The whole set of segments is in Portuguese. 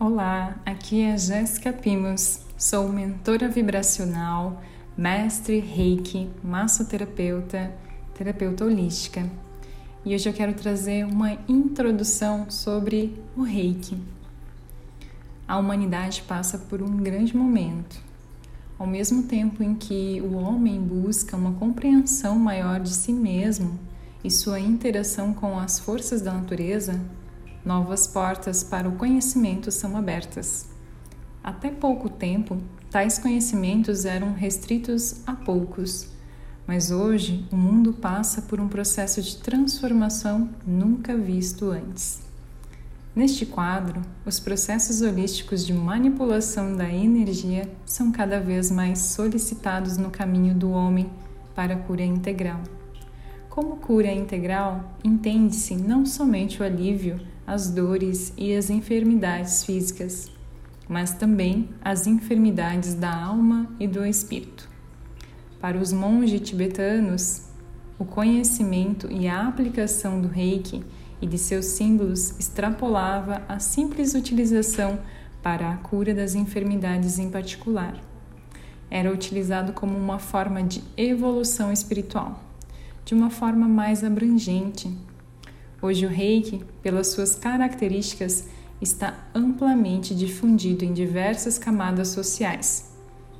Olá, aqui é Jéssica Pimos, sou mentora vibracional, mestre reiki, massoterapeuta, terapeuta holística. E hoje eu quero trazer uma introdução sobre o reiki. A humanidade passa por um grande momento. Ao mesmo tempo em que o homem busca uma compreensão maior de si mesmo e sua interação com as forças da natureza, novas portas para o conhecimento são abertas. Até pouco tempo, tais conhecimentos eram restritos a poucos, mas hoje o mundo passa por um processo de transformação nunca visto antes. Neste quadro, os processos holísticos de manipulação da energia são cada vez mais solicitados no caminho do homem para a cura integral. Como cura integral, entende-se não somente o alívio as dores e as enfermidades físicas, mas também as enfermidades da alma e do espírito. Para os monges tibetanos, o conhecimento e a aplicação do reiki e de seus símbolos extrapolava a simples utilização para a cura das enfermidades em particular. Era utilizado como uma forma de evolução espiritual, de uma forma mais abrangente, Hoje o reiki, pelas suas características, está amplamente difundido em diversas camadas sociais,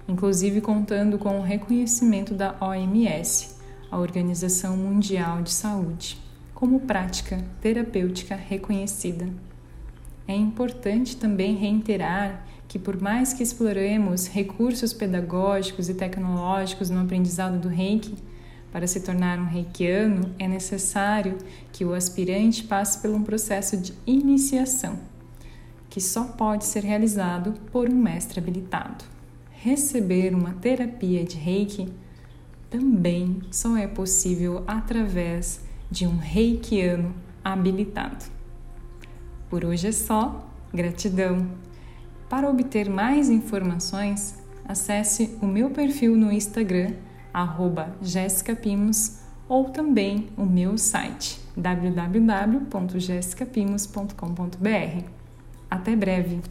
inclusive contando com o reconhecimento da OMS, a Organização Mundial de Saúde, como prática terapêutica reconhecida. É importante também reiterar que, por mais que exploremos recursos pedagógicos e tecnológicos no aprendizado do reiki, para se tornar um reikiano, é necessário que o aspirante passe por um processo de iniciação, que só pode ser realizado por um mestre habilitado. Receber uma terapia de reiki também só é possível através de um reikiano habilitado. Por hoje é só, gratidão. Para obter mais informações, acesse o meu perfil no Instagram arroba jessicapimos ou também o meu site www.jessicapimos.com.br. Até breve!